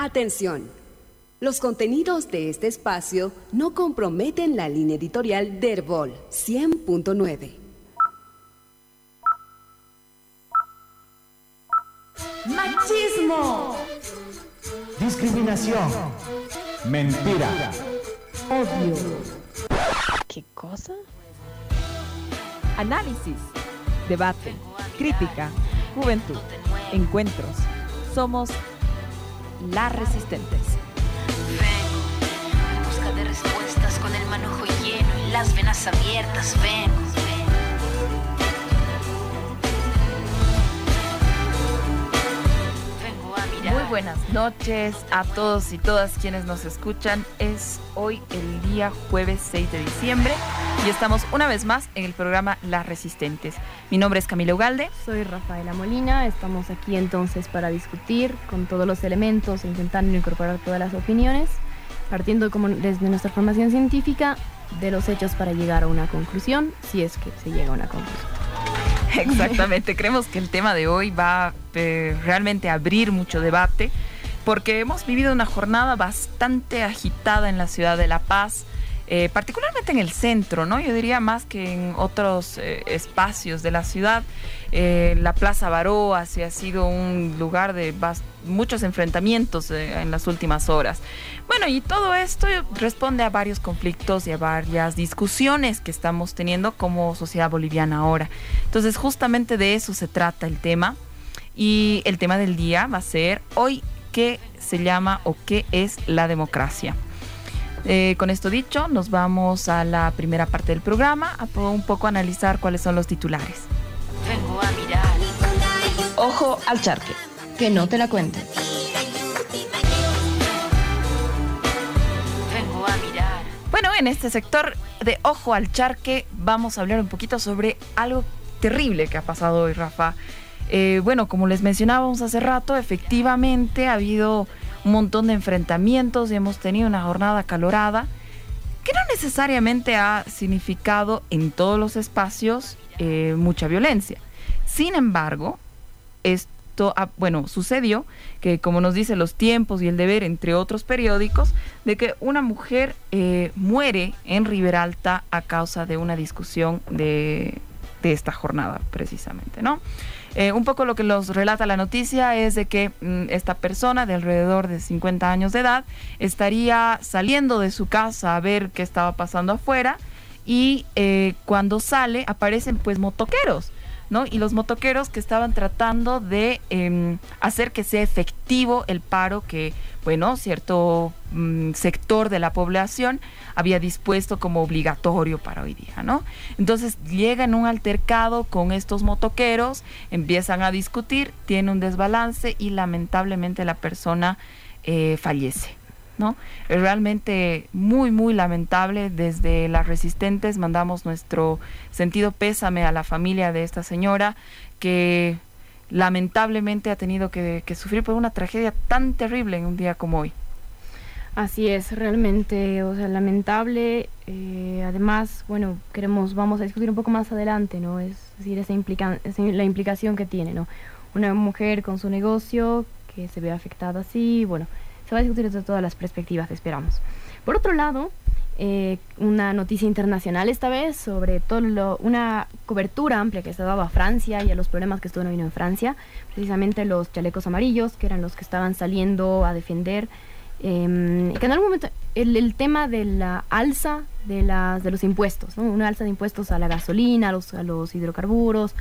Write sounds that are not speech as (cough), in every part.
Atención. Los contenidos de este espacio no comprometen la línea editorial de Herbol 100.9. Machismo. Discriminación. Mentira. Odio. ¿Qué cosa? Análisis, debate, crítica, juventud, encuentros. Somos las resistentes. Vengo en busca de respuestas con el manojo lleno y las venas abiertas. Vengo, Muy buenas noches a todos y todas quienes nos escuchan. Es hoy el día jueves 6 de diciembre y estamos una vez más en el programa Las Resistentes. Mi nombre es Camila Ugalde. Soy Rafaela Molina, estamos aquí entonces para discutir con todos los elementos, intentando incorporar todas las opiniones, partiendo como desde nuestra formación científica de los hechos para llegar a una conclusión, si es que se llega a una conclusión. (laughs) Exactamente, creemos que el tema de hoy va eh, realmente a abrir mucho debate porque hemos vivido una jornada bastante agitada en la ciudad de La Paz. eh, particularmente en el centro, ¿no? Yo diría más que en otros eh, espacios de la ciudad. Eh, la Plaza Baroa sí ha sido un lugar de muchos enfrentamientos eh, en las últimas horas. Bueno, y todo esto responde a varios conflictos y a varias discusiones que estamos teniendo como sociedad boliviana ahora. Entonces, justamente de eso se trata el tema. Y el tema del día va a ser hoy qué se llama o qué es la democracia. Eh, con esto dicho, nos vamos a la primera parte del programa a un poco analizar cuáles son los titulares. Ojo al charque. Que no te la cuente. Vengo a mirar. Bueno, en este sector de Ojo al Charque vamos a hablar un poquito sobre algo terrible que ha pasado hoy, Rafa. Eh, bueno, como les mencionábamos hace rato, efectivamente ha habido un montón de enfrentamientos y hemos tenido una jornada acalorada que no necesariamente ha significado en todos los espacios eh, mucha violencia. Sin embargo, esto, ah, bueno, sucedió que como nos dice Los Tiempos y El Deber, entre otros periódicos, de que una mujer eh, muere en Riberalta a causa de una discusión de, de esta jornada, precisamente, ¿no? Eh, un poco lo que nos relata la noticia es de que mm, esta persona de alrededor de 50 años de edad estaría saliendo de su casa a ver qué estaba pasando afuera y eh, cuando sale aparecen pues motoqueros, ¿no? Y los motoqueros que estaban tratando de em, hacer que sea efectivo el paro que, bueno, cierto mm, sector de la población había dispuesto como obligatorio para hoy día, ¿no? Entonces llegan un altercado con estos motoqueros, empiezan a discutir, tiene un desbalance y lamentablemente la persona eh, fallece. ¿No? Es realmente muy, muy lamentable. Desde las resistentes mandamos nuestro sentido pésame a la familia de esta señora que lamentablemente ha tenido que, sufrir por una tragedia tan terrible en un día como hoy. Así es, realmente, o sea, lamentable. eh, además, bueno, queremos, vamos a discutir un poco más adelante, ¿no? Es decir, esa implica, esa- la implicación que tiene, ¿no? Una mujer con su negocio que se ve afectada así, bueno, se va a discutir desde todas las perspectivas, esperamos. Por otro lado, eh, una noticia internacional esta vez sobre todo lo- una cobertura amplia que se daba a Francia y a los problemas que estuvieron habiendo en Francia, precisamente los chalecos amarillos, que eran los que estaban saliendo a defender eh, que en algún momento el, el tema de la alza de, las, de los impuestos, ¿no? una alza de impuestos a la gasolina, a los, a los hidrocarburos,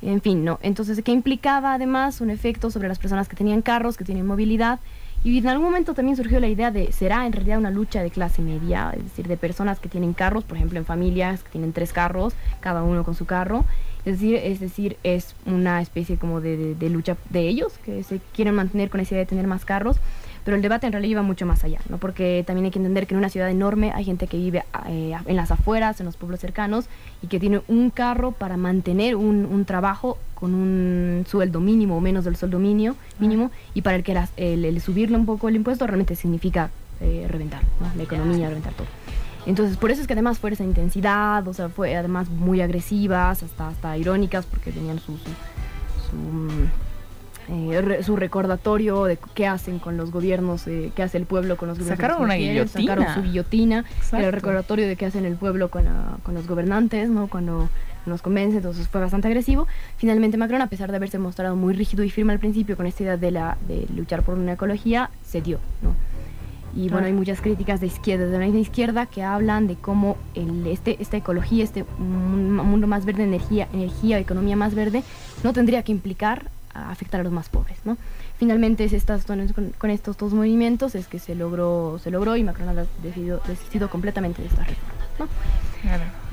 en fin, ¿no? Entonces, que implicaba además un efecto sobre las personas que tenían carros, que tienen movilidad, y en algún momento también surgió la idea de, ¿será en realidad una lucha de clase media? Es decir, de personas que tienen carros, por ejemplo, en familias que tienen tres carros, cada uno con su carro. Es decir, es decir, es una especie como de, de- lucha de ellos, que se quieren mantener con esa idea de tener más carros. Pero el debate en realidad iba mucho más allá, ¿no? Porque también hay que entender que en una ciudad enorme hay gente que vive eh, en las afueras, en los pueblos cercanos, y que tiene un carro para mantener un, un trabajo con un sueldo mínimo o menos del sueldo mínimo, mínimo y para el que las- el, el subirle un poco el impuesto realmente significa eh, reventar, ¿no? La economía, reventar todo. Entonces, por eso es que además fue esa intensidad, o sea, fue además muy agresivas, hasta, hasta irónicas, porque tenían su, su, su, eh, su recordatorio de qué hacen con los gobiernos, eh, qué hace el pueblo con los gobiernos. Sacaron una guillotina. Sacaron su guillotina, era el recordatorio de qué hacen el pueblo con, con los gobernantes, ¿no? Cuando nos convence, entonces fue bastante agresivo. Finalmente Macron, a pesar de haberse mostrado muy rígido y firme al principio con esta idea de, la, de luchar por una ecología, cedió, ¿no? Y bueno, hay muchas críticas de izquierda, de la izquierda, que hablan de cómo el, este, esta ecología, este mundo más verde, energía, energía, economía más verde, no tendría que implicar afectar a los más pobres, ¿no? Finalmente, es estas, con, con, estos dos movimientos es que se logró, se logró y Macron ha decidido, desistido completamente de estas reformas.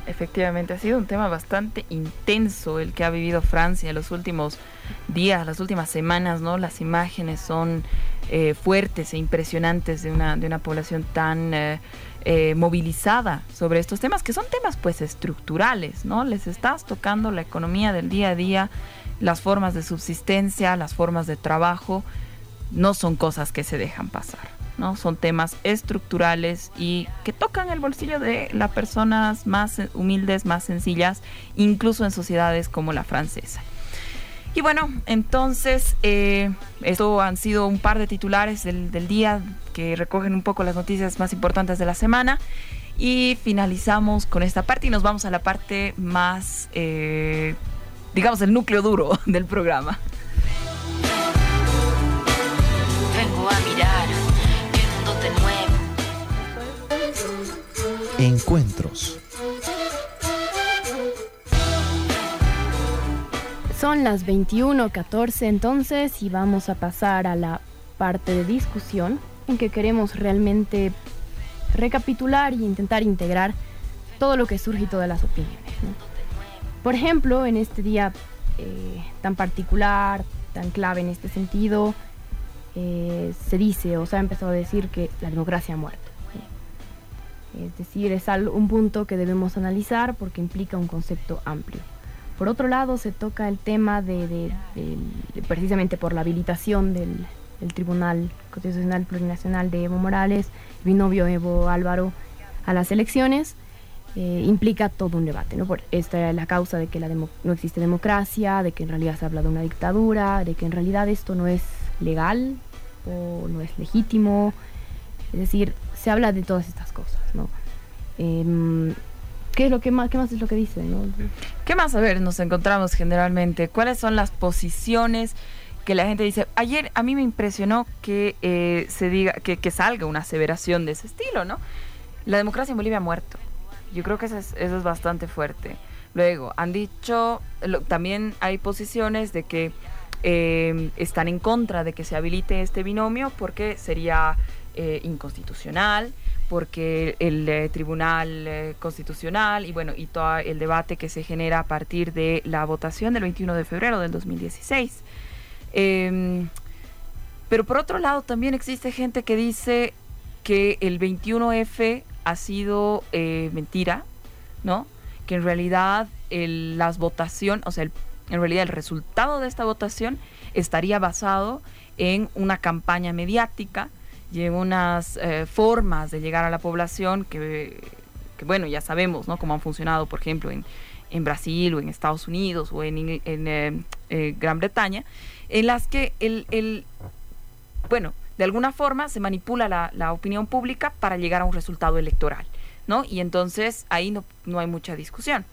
Efectivamente, ha sido un tema bastante intenso el que ha vivido Francia en los últimos días, las últimas semanas, ¿no? Las imágenes son eh, fuertes e impresionantes de una, de una población tan eh, eh, movilizada sobre estos temas, que son temas pues estructurales, ¿no? Les estás tocando la economía del día a día, las formas de subsistencia, las formas de trabajo, no son cosas que se dejan pasar. ¿no? Son temas estructurales y que tocan el bolsillo de las personas más humildes, más sencillas, incluso en sociedades como la francesa. Y bueno, entonces, eh, esto han sido un par de titulares del, día que recogen un poco las noticias más importantes de la semana. Y finalizamos con esta parte y nos vamos a la parte más, eh, digamos, el núcleo duro (laughs) del programa. Vengo a mirar Encuentros. Son las 21:14 entonces y vamos a pasar a la parte de discusión en que queremos realmente recapitular y intentar integrar todo lo que surge y todas las opiniones. Por ejemplo, en este día eh, tan particular, tan clave en este sentido, eh, se dice o se ha empezado a decir que la democracia ha muerto. Es decir, es un punto que debemos analizar porque implica un concepto amplio. Por otro lado, se toca el tema de, precisamente por la habilitación del, Tribunal Constitucional Plurinacional de Evo Morales, binovio Evo Álvaro, a las elecciones, eh, implica todo un debate. ¿no? Por esta es la causa de que la no existe democracia, de que en realidad se habla de una dictadura, de que en realidad esto no es legal o no es legítimo. Es decir, se habla de todas estas cosas, ¿no? Em, ¿Qué es lo que más, qué más es lo que dice, no? ¿Qué más a ver nos encontramos generalmente? ¿Cuáles son las posiciones que la gente dice? Ayer a mí me impresionó que eh, se diga, que, salga una aseveración de ese estilo, ¿no? La democracia en Bolivia ha muerto. Yo creo que eso es, eso es bastante fuerte. Luego, han dicho, también hay posiciones de que eh, están en contra de que se habilite este binomio porque sería eh, inconstitucional, porque el eh, Tribunal Constitucional y bueno, y todo el debate que se genera a partir de la votación del 21 de febrero del 2016. Em, pero por otro lado, también existe gente que dice que el 21F ha sido mentira, ¿no? Que en realidad el, las votación, o sea, en realidad el resultado de esta votación estaría basado en una campaña mediática y unas eh, formas de llegar a la población que, bueno, ya sabemos, ¿no? Cómo han funcionado, por ejemplo, en, en Brasil o en Estados Unidos o en, en eh, eh, Gran Bretaña, en las que el, el, bueno, de alguna forma se manipula la, opinión pública para llegar a un resultado electoral, ¿no? Y entonces ahí no, no hay mucha discusión.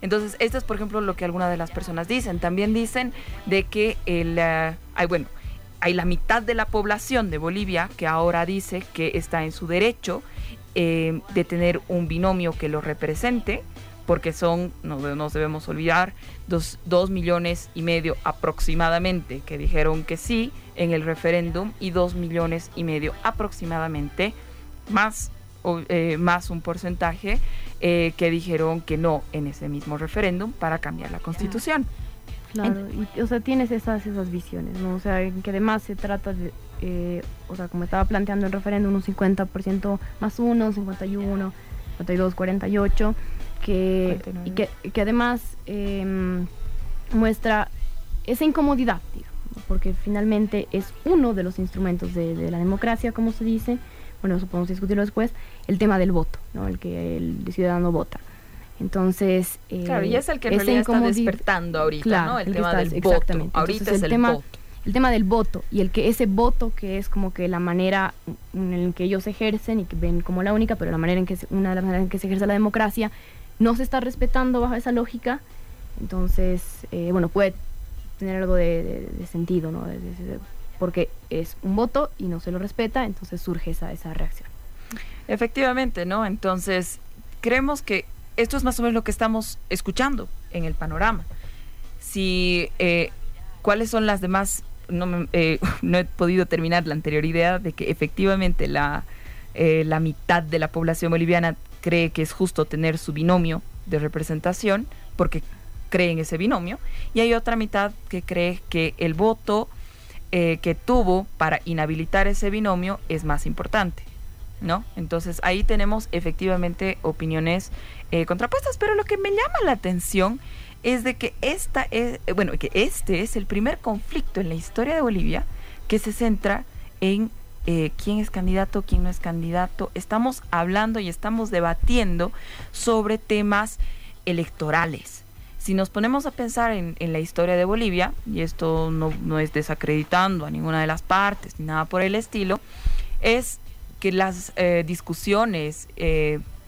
Entonces, esto es, por ejemplo, lo que algunas de las personas dicen. También dicen de que el... hay, bueno, hay la mitad de la población de Bolivia que ahora dice que está en su derecho eh, de tener un binomio que lo represente, porque son, no nos debemos olvidar, dos, dos, millones y medio aproximadamente que dijeron que sí en el referéndum y dos millones y medio aproximadamente más, eh, más un porcentaje eh, que dijeron que no en ese mismo referéndum para cambiar la constitución. Claro, y, o sea, tienes esas, esas visiones, ¿no? O sea, que además se trata de, eh, o sea, como estaba planteando el referéndum, un 50% más uno, 51, 52, 48, que, y que, que además em, muestra esa incomodidad, porque finalmente es uno de los instrumentos de, de, la democracia, como se dice, bueno, eso podemos discutirlo después, el tema del voto, ¿no? El que el ciudadano vota. Entonces, eh, claro, y es el que en realidad está despertando ahorita, ¿no? El, tema del voto. Ahorita es el, tema, el tema del voto y el que ese voto que es como que la manera en que ellos ejercen y que ven como la única, pero la manera en que una de las maneras en que se ejerce la democracia no se está respetando bajo esa lógica, entonces, eh, bueno, puede tener algo de, sentido, ¿no? porque es un voto y no se lo respeta, entonces surge esa, esa reacción. Efectivamente, ¿no? Entonces, creemos que esto es más o menos lo que estamos escuchando en el panorama. Si, eh, ¿cuáles son las demás no, eh, (laughs) no he podido terminar la anterior idea de que efectivamente la, eh, la mitad de la población boliviana cree que es justo tener su binomio de representación porque cree en ese binomio y hay otra mitad que cree que el voto eh, que tuvo para inhabilitar ese binomio es más importante. ¿No? Entonces ahí tenemos efectivamente opiniones contrapuestas, pero lo que me llama la atención es de que esta es, eh, bueno, que este es el primer conflicto en la historia de Bolivia que se centra en eh, quién es candidato, quién no es candidato. Estamos hablando y estamos debatiendo sobre temas electorales. Si nos ponemos a pensar en, la historia de Bolivia, y esto no, es desacreditando a ninguna de las partes ni nada por el estilo, es que las eh, discusiones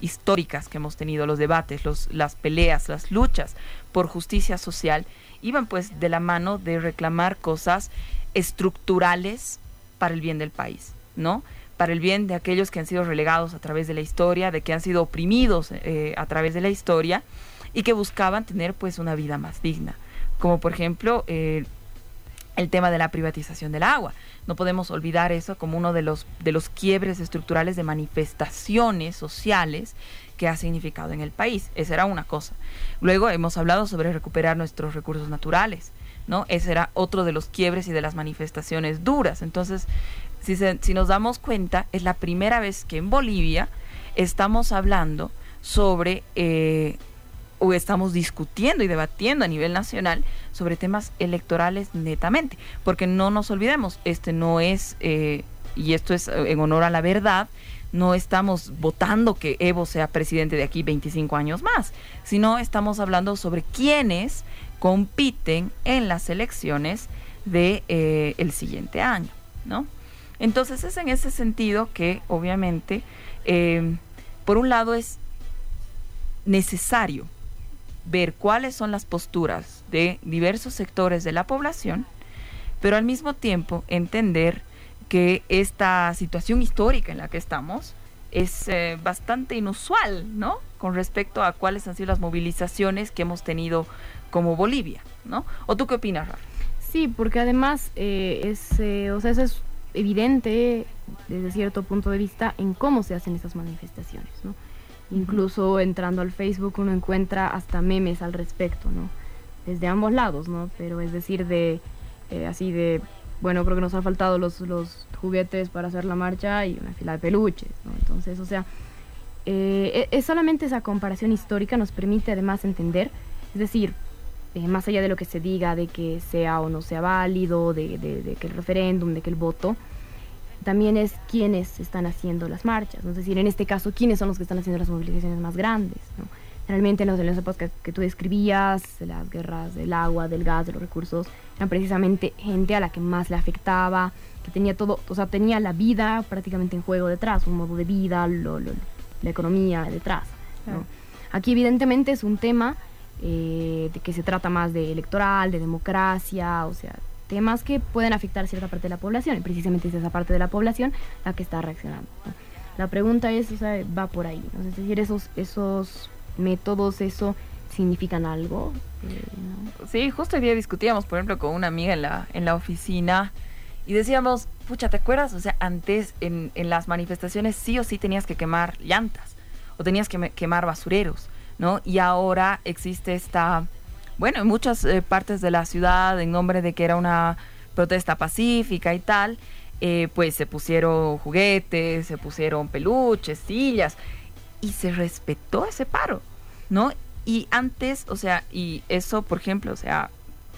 históricas que hemos tenido, los debates, los, las peleas, las luchas por justicia social, iban pues de la mano de reclamar cosas estructurales para el bien del país, ¿no? Para el bien de aquellos que han sido relegados a través de la historia, de que han sido oprimidos eh, a través de la historia y que buscaban tener pues una vida más digna. Como por ejemplo eh, el tema de la privatización del agua. No podemos olvidar eso como uno de los, de los quiebres estructurales de manifestaciones sociales que ha significado en el país. Esa era una cosa. Luego hemos hablado sobre recuperar nuestros recursos naturales, ¿no? Ese era otro de los quiebres y de las manifestaciones duras. Entonces, si, si nos damos cuenta, es la primera vez que en Bolivia estamos hablando sobre eh, o estamos discutiendo y debatiendo a nivel nacional sobre temas electorales netamente, porque no nos olvidemos, este no es, eh, y esto es eh, en honor a la verdad, no estamos votando que Evo sea presidente de aquí 25 años más, sino estamos hablando sobre quiénes compiten en las elecciones de eh, siguiente año, ¿no? Entonces es en ese sentido que obviamente, por un lado es necesario ver cuáles son las posturas de diversos sectores de la población, pero al mismo tiempo entender que esta situación histórica en la que estamos es eh, bastante inusual, ¿no? Con respecto a cuáles han sido las movilizaciones que hemos tenido como Bolivia, ¿no? ¿O tú qué opinas, Rafa? Sí, porque además eh, es, eh, o sea, eso es evidente desde cierto punto de vista en cómo se hacen esas manifestaciones, ¿no? Incluso entrando al Facebook uno encuentra hasta memes al respecto, ¿no? Desde ambos lados, ¿no? Pero es decir, de eh, así de, bueno, creo que nos han faltado los, los juguetes para hacer la marcha y una fila de peluches, ¿no? Entonces, o sea, eh, e, es solamente esa comparación histórica nos permite además entender, es decir, eh, más allá de lo que se diga de que sea o no sea válido, de, de que el referéndum, de que el voto, también es quiénes están haciendo las marchas, ¿no? es decir, en este caso, quiénes son los que están haciendo las movilizaciones más grandes. ¿no? Realmente en los, en que, que, tú describías, las guerras del agua, del gas, de los recursos, eran precisamente gente a la que más le afectaba, que tenía todo, o sea, tenía la vida prácticamente en juego detrás, un modo de vida, la economía detrás. ¿no? Aquí evidentemente es un tema eh, de que se trata más de electoral, de democracia, o sea, temas que pueden afectar a cierta parte de la población y precisamente es esa parte de la población la que está reaccionando. La pregunta es, o sea, va por ahí, es decir, esos, esos métodos, eso significan algo. Eh, sí, justo hoy día discutíamos, por ejemplo, con una amiga en la, en la oficina y decíamos, pucha, ¿te acuerdas? O sea, antes en, en las manifestaciones sí o sí tenías que quemar llantas o tenías que quemar basureros, ¿no? Y ahora existe esta bueno, en muchas eh, partes de la ciudad, en nombre de que era una protesta pacífica y tal, eh, pues se pusieron juguetes, se pusieron peluches, sillas, y se respetó ese paro, ¿no? Y antes, o sea, y eso, por ejemplo, o sea,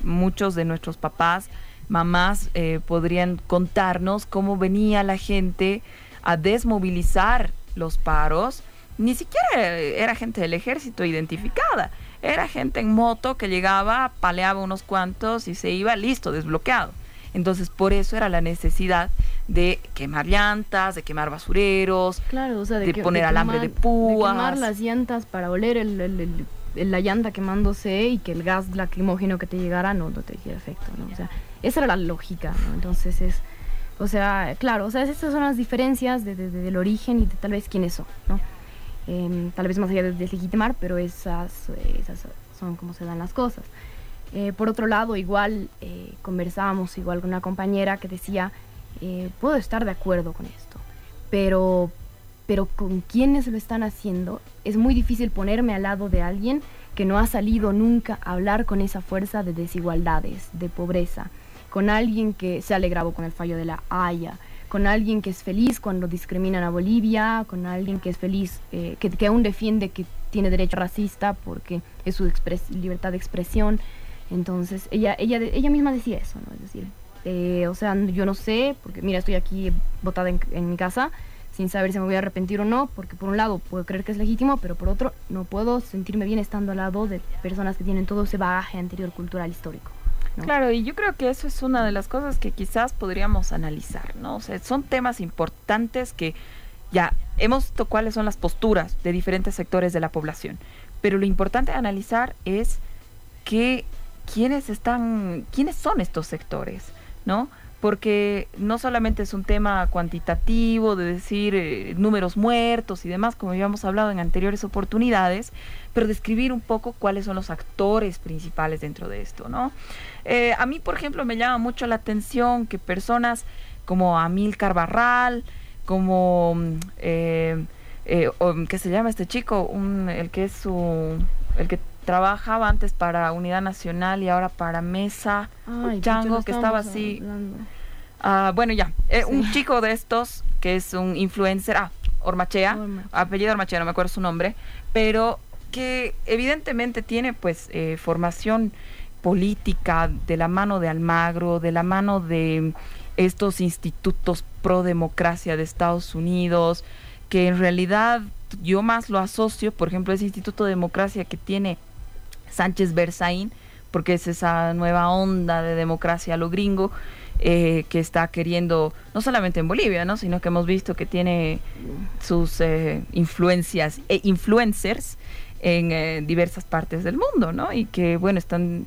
muchos de nuestros papás, mamás eh, podrían contarnos cómo venía la gente a desmovilizar los paros. Ni siquiera era gente del ejército identificada era gente en moto que llegaba, paleaba unos cuantos y se iba listo, desbloqueado. Entonces, por eso era la necesidad de quemar llantas, de quemar basureros, Claro, o sea, de, de que- poner alambre de púas. quemar las llantas para oler el, el- el- el- la llanta quemándose y que el gas lacrimógeno que te llegara no, no te hiciera efecto, ¿no? O sea, esa era la lógica, ¿no? Entonces es, o sea, claro, o sea, estas son las diferencias de- de- de- del origen y de tal vez quiénes son, ¿no? Em, tal vez más allá de deslegitimar, pero esas, eh, esas son como se dan las cosas. Eh, por otro lado, igual eh, conversábamos igual con una compañera que decía, eh, puedo estar de acuerdo con esto, pero, pero con quienes lo están haciendo es muy difícil ponerme al lado de alguien que no ha salido nunca a hablar con esa fuerza de desigualdades, de pobreza, con alguien que se ha alegrado con el fallo de la Haya, con alguien que es feliz cuando discriminan a Bolivia, con alguien que es feliz, eh, que, aún defiende que tiene derecho racista porque es su expres- libertad de expresión. Entonces, ella, ella, ella misma decía eso, ¿no? Es decir, eh, o sea, yo no sé, porque mira, estoy aquí botada en mi casa sin saber si me voy a arrepentir o no, porque por un lado puedo creer que es legítimo, pero por otro no puedo sentirme bien estando al lado de personas que tienen todo ese bagaje anterior cultural histórico. Claro, y yo creo que eso es una de las cosas que quizás podríamos analizar, ¿no? O sea, son temas importantes que ya hemos visto cuáles son las posturas de diferentes sectores de la población, pero lo importante de analizar es que quiénes están, quiénes son estos sectores, ¿no? Porque no solamente es un tema cuantitativo de decir eh, números muertos y demás, como habíamos hablado en anteriores oportunidades, pero describir un poco cuáles son los actores principales dentro de esto, ¿no? Eh, a mí, por ejemplo, me llama mucho la atención que personas como Amílcar Barral, como, mm, eh, eh, o, ¿qué se llama este chico? Un, el que es su, el que trabajaba antes para Unidad Nacional y ahora para Mesa, Ay, Chango, pucha, que estaba así. Ah, bueno, ya, eh, un chico de estos que es un influencer, ah, Ormachea, Ormachea. apellido Ormachea, no me acuerdo su nombre, pero que evidentemente tiene pues eh, formación política de la mano de Almagro, de la mano de estos institutos pro democracia de Estados Unidos, que en realidad yo más lo asocio, por ejemplo, ese Instituto de Democracia que tiene Sánchez Berzaín, porque es esa nueva onda de democracia a lo gringo, eh, que está queriendo, no solamente en Bolivia, ¿no? sino que hemos visto que tiene sus eh, influencias e influencers en eh, diversas partes del mundo, ¿no? Y que, bueno, están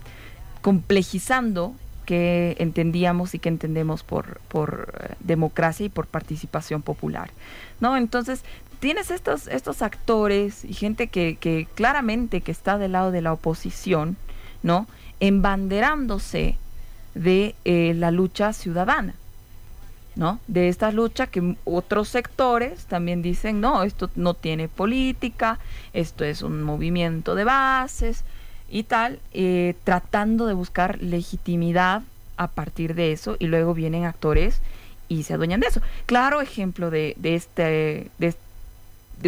complejizando que entendíamos y que entendemos por, por eh, democracia y por participación popular, ¿no? Entonces, tienes estos, estos actores y gente que, que claramente que está del lado de la oposición, ¿no? Embanderándose de eh, la lucha ciudadana, ¿no? De esta lucha que otros sectores también dicen, no, esto no tiene política, esto es un movimiento de bases y tal, eh, tratando de buscar legitimidad a partir de eso y luego vienen actores y se adueñan de eso. Claro ejemplo de, de este, de,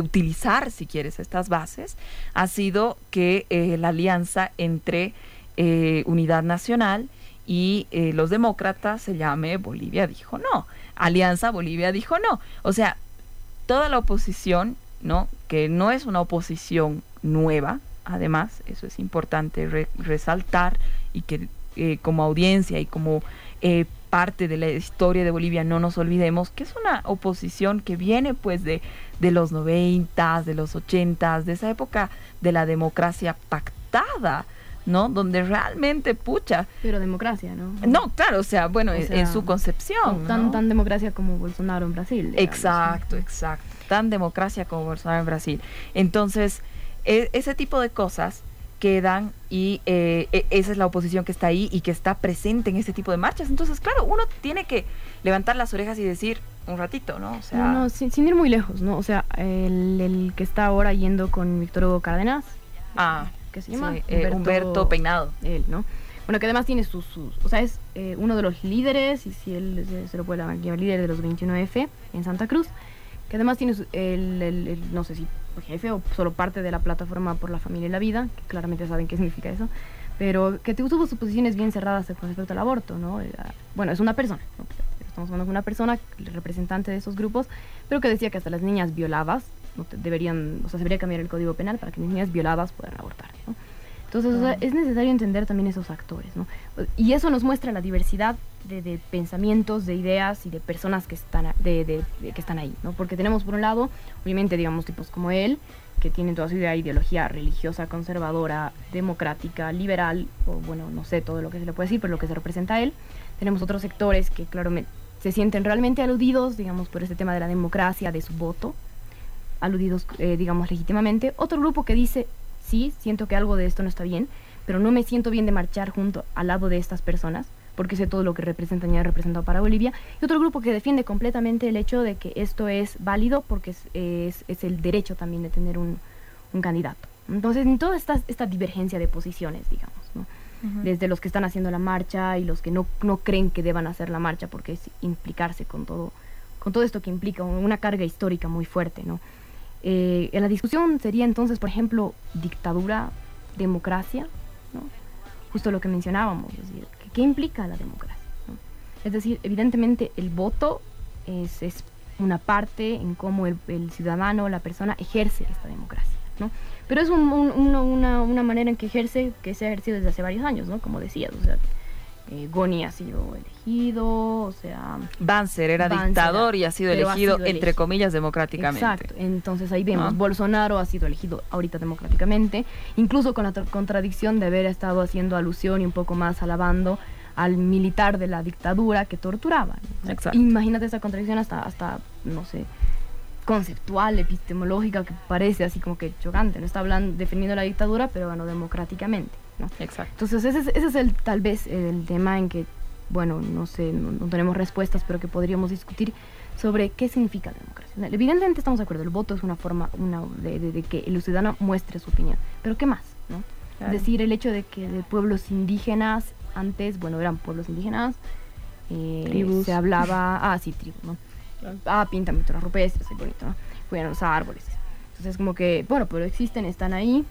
utilizar, si quieres, estas bases, ha sido que eh, la alianza entre eh, Unidad Nacional y los demócratas se llame Bolivia dijo no, Alianza Bolivia dijo no. O sea, toda la oposición, ¿no? Que no es una oposición nueva, además, eso es importante re- resaltar y que eh, como audiencia y como eh, parte de la historia de Bolivia no nos olvidemos que es una oposición que viene pues de, de los noventas, de los ochentas, de esa época de la democracia pactada, ¿no? Donde realmente, pucha, Pero democracia, ¿no? no, claro, o sea, bueno, O en- sea, en su concepción. Tan, ¿no? tan democracia como Bolsonaro en Brasil. digamos, Exacto, exacto. Tan democracia como Bolsonaro en Brasil. Entonces, e- ese tipo de cosas quedan y eh, e- esa es la oposición que está ahí y que está presente en este tipo de marchas. Entonces, claro, uno tiene que levantar las orejas y decir un ratito, ¿no? O sea, No, no, sin, sin ir muy lejos, ¿no? O sea, el, el que está ahora yendo con Víctor Hugo Cárdenas, ah, ¿qué se sí, llama? eh, Humberto, Peinado. Él, ¿no? Bueno, que además tiene sus, sus o sea, es eh, uno de los líderes, y si él se, se lo puede llamar líder de los 21F en Santa Cruz, que además tiene su- el, el- el- no sé si jefe o solo parte de la plataforma por la familia y la vida, que claramente saben qué significa eso, pero que tuvo sus posiciones bien cerradas con respecto al aborto, ¿no? Era- bueno, es una persona, ¿no? estamos hablando de una persona, representante de esos grupos, pero que decía que hasta las niñas violadas no deberían, o sea, se debería cambiar el código penal para que las niñas violadas puedan abortar, ¿no? Entonces, o sea, es necesario entender también esos actores, ¿no? Y eso nos muestra la diversidad de, de pensamientos, de ideas y de personas que están, a- de, de- de que están ahí, ¿no? Porque tenemos, por un lado, obviamente, digamos, tipos como él, que tienen toda su idea, ideología religiosa, conservadora, democrática, liberal, o bueno, no sé todo lo que se le puede decir, pero lo que se representa a él. Tenemos otros sectores que, claro, me- se sienten realmente aludidos, digamos, por este tema de la democracia, de su voto, aludidos, eh, digamos, legítimamente. Otro grupo que dice, sí, siento que algo de esto no está bien, pero no me siento bien de marchar junto al lado de estas personas, porque sé todo lo que representan y han representado para Bolivia. Y otro grupo que defiende completamente el hecho de que esto es válido porque es, es, es el derecho también de tener un, un candidato. Entonces, en toda esta, esta divergencia de posiciones, digamos, ¿no? desde los que están haciendo la marcha y los que no, no creen que deban hacer la marcha porque es implicarse con todo, con todo esto que implica una carga histórica muy fuerte, ¿no? Eh, en la discusión sería entonces, por ejemplo, dictadura, democracia, ¿no? Justo lo que mencionábamos, es decir, ¿qué, implica la democracia? no? Es decir, evidentemente el voto es, es una parte en cómo el, el ciudadano, la persona ejerce esta democracia, ¿no? Pero es un- un- una- una manera en que ejerce, que se ha ejercido desde hace varios años, ¿no? Como decías, o sea, eh, Goni ha sido elegido, o sea... Banzer era Banzer, dictador y ha sido ha elegido, sido entre elegido. comillas, democráticamente. Exacto, entonces ahí vemos, ¿No? Bolsonaro ha sido elegido ahorita democráticamente, incluso con la tra- contradicción de haber estado haciendo alusión y un poco más alabando al militar de la dictadura que torturaba. Exacto. Imagínate esa contradicción hasta, hasta, no sé, conceptual, epistemológica, que parece así como que chocante, no está hablando, defendiendo la dictadura, pero bueno, democráticamente, ¿no? Exacto. Entonces ese es, ese es el, tal vez el tema en que, bueno, no sé, no, no tenemos respuestas, pero que podríamos discutir sobre qué significa la democracia. Evidentemente estamos de acuerdo, el voto es una forma una, de, de- de que el ciudadano muestre su opinión, pero ¿qué más? ¿no? Claro. Es decir, el hecho de que de pueblos indígenas, antes, bueno, eran pueblos indígenas, eh, Tribus. se hablaba, ah, sí, tribus, ¿no? Ah, pintan pinturas rupestres, es bonito, ¿no? Cuidan los árboles. Entonces, como que, bueno, pero existen, están ahí,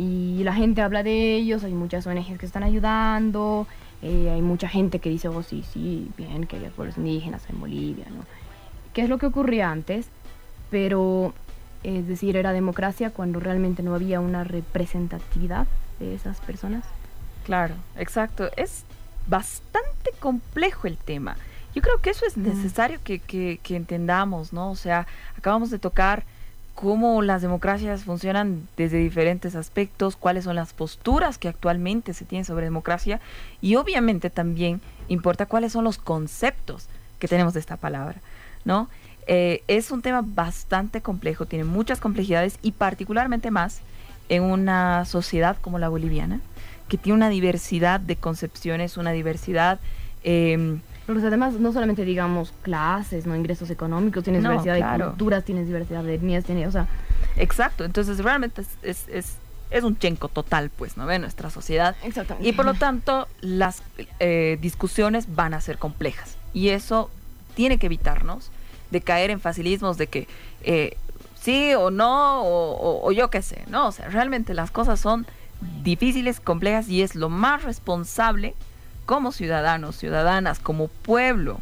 y la gente habla de ellos, hay muchas ONGs que están ayudando, eh, hay mucha gente que dice, oh, sí, sí, bien, que haya pueblos indígenas en Bolivia, ¿no? ¿Qué es lo que ocurría antes? Pero, es decir, era democracia cuando realmente no había una representatividad de esas personas. Claro, exacto. Es bastante complejo el tema. Yo creo que eso es necesario que, que- que entendamos, ¿no? O sea, acabamos de tocar cómo las democracias funcionan desde diferentes aspectos, cuáles son las posturas que actualmente se tienen sobre democracia y obviamente también importa cuáles son los conceptos que tenemos de esta palabra, ¿no? Eh, es un tema bastante complejo, tiene muchas complejidades y particularmente más en una sociedad como la boliviana, que tiene una diversidad de concepciones, una diversidad... em, Además, no solamente digamos clases, no ingresos económicos, tienes No, diversidad claro. de culturas, tienes diversidad de etnias, tienes, o sea, exacto, entonces realmente es, es, es, es un chenco total, pues, ¿no? De nuestra sociedad. exactamente. Y por lo tanto, las eh, discusiones van a ser complejas. Y eso tiene que evitarnos de caer en facilismos de que eh, sí o no, o, o- o yo qué sé, ¿no? O sea, realmente las cosas son difíciles, complejas y es lo más responsable como ciudadanos, ciudadanas, como pueblo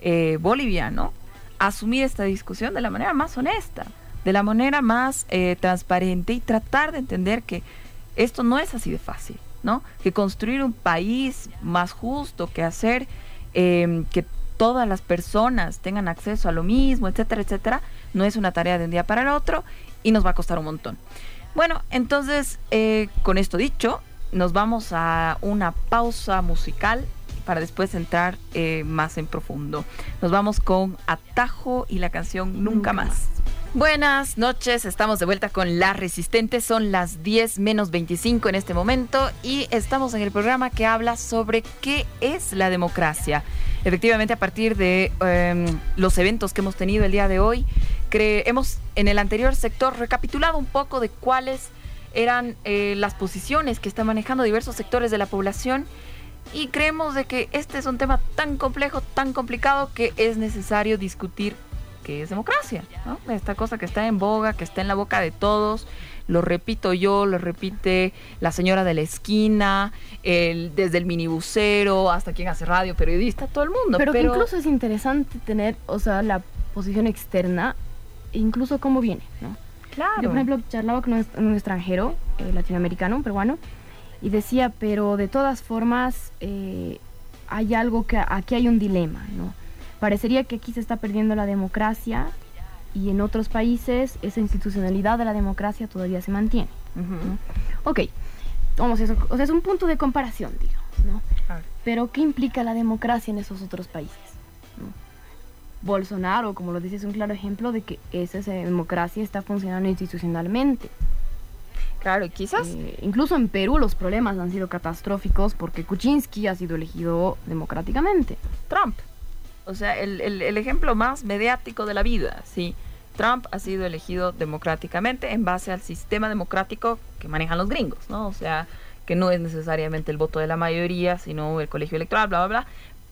eh, boliviano, asumir esta discusión de la manera más honesta, de la manera más eh, transparente y tratar de entender que esto no es así de fácil, ¿no? Que construir un país más justo, que hacer eh, que todas las personas tengan acceso a lo mismo, etcétera, etcétera, no es una tarea de un día para el otro y nos va a costar un montón. Bueno, entonces, eh, con esto dicho, nos vamos a una pausa musical para después entrar eh, más en profundo. Nos vamos con Atajo y la canción Nunca, Nunca más. más. Buenas noches, estamos de vuelta con La Resistente, son las 10 menos 25 en este momento y estamos en el programa que habla sobre qué es la democracia. Efectivamente, a partir de em, los eventos que hemos tenido el día de hoy, hemos en el anterior sector recapitulado un poco de cuáles eran eh, las posiciones que están manejando diversos sectores de la población y creemos de que este es un tema tan complejo, tan complicado que es necesario discutir qué es democracia, ¿no? Esta cosa que está en boga, que está en la boca de todos, lo repito yo, lo repite la señora de la esquina, el, desde el minibusero hasta quien hace radio, periodista, todo el mundo. pero, que incluso es interesante tener, o sea, la posición externa, incluso cómo viene, ¿no? Claro. Yo, por ejemplo, charlaba con un, extranjero, eh, latinoamericano, un peruano, Y decía, pero de todas formas eh, hay algo que aquí hay un dilema, ¿no? Parecería que aquí se está perdiendo la democracia y en otros países esa institucionalidad de la democracia todavía se mantiene. ¿no? Ok, vamos, eso, o sea, es un punto de comparación, digamos, ¿no? Pero ¿qué implica la democracia en esos otros países? Bolsonaro, como lo dices, es un claro ejemplo de que esa, esa democracia está funcionando institucionalmente. Claro, quizás Eh, incluso en Perú los problemas han sido catastróficos porque Kuczynski ha sido elegido democráticamente. Trump. O sea, el, el- el ejemplo más mediático de la vida, sí. Trump ha sido elegido democráticamente en base al sistema democrático que manejan los gringos, ¿no? O sea, que no es necesariamente el voto de la mayoría, sino el colegio electoral, bla, bla, bla.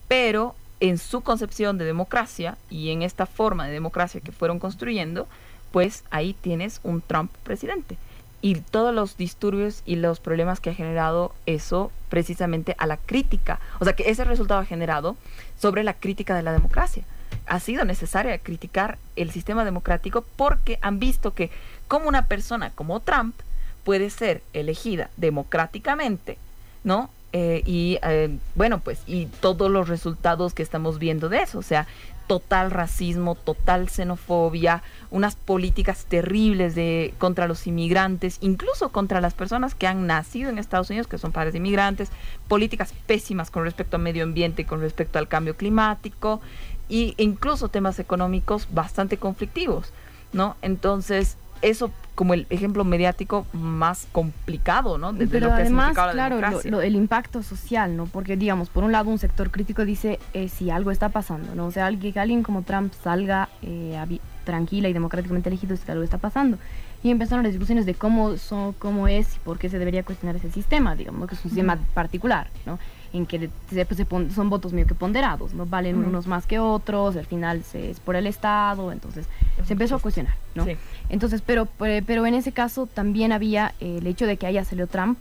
Pero en su concepción de democracia y en esta forma de democracia que fueron construyendo, pues ahí tienes un Trump presidente. Y todos los disturbios y los problemas que ha generado eso precisamente a la crítica. O sea, que ese resultado ha generado sobre la crítica de la democracia. Ha sido necesaria criticar el sistema democrático porque han visto que como una persona como Trump puede ser elegida democráticamente, ¿no? Eh, y eh, bueno, pues, y todos los resultados que estamos viendo de eso, o sea, total racismo, total xenofobia, unas políticas terribles de contra los inmigrantes, incluso contra las personas que han nacido en Estados Unidos, que son padres de inmigrantes, políticas pésimas con respecto al medio ambiente con respecto al cambio climático, y incluso temas económicos bastante conflictivos, ¿no? Entonces, eso como el ejemplo mediático más complicado, ¿no? De, de Pero lo que además, la claro, lo- lo- el impacto social, ¿no? Porque, digamos, por un lado, un sector crítico dice eh, si algo está pasando, ¿no? O sea, alguien, que alguien como Trump salga eh, tranquila y democráticamente elegido que algo está pasando. Y empezaron las discusiones de cómo, son, cómo es y por qué se debería cuestionar ese sistema, digamos, que es un sistema particular, ¿no? En que se- pues, se pon- son votos medio que ponderados, ¿no? Valen unos más que otros, al final se, es por el Estado, entonces se empezó a cuestionar, ¿no? Sí. Entonces, pero, pe- pero en ese caso también había eh, el hecho de que haya salido Trump,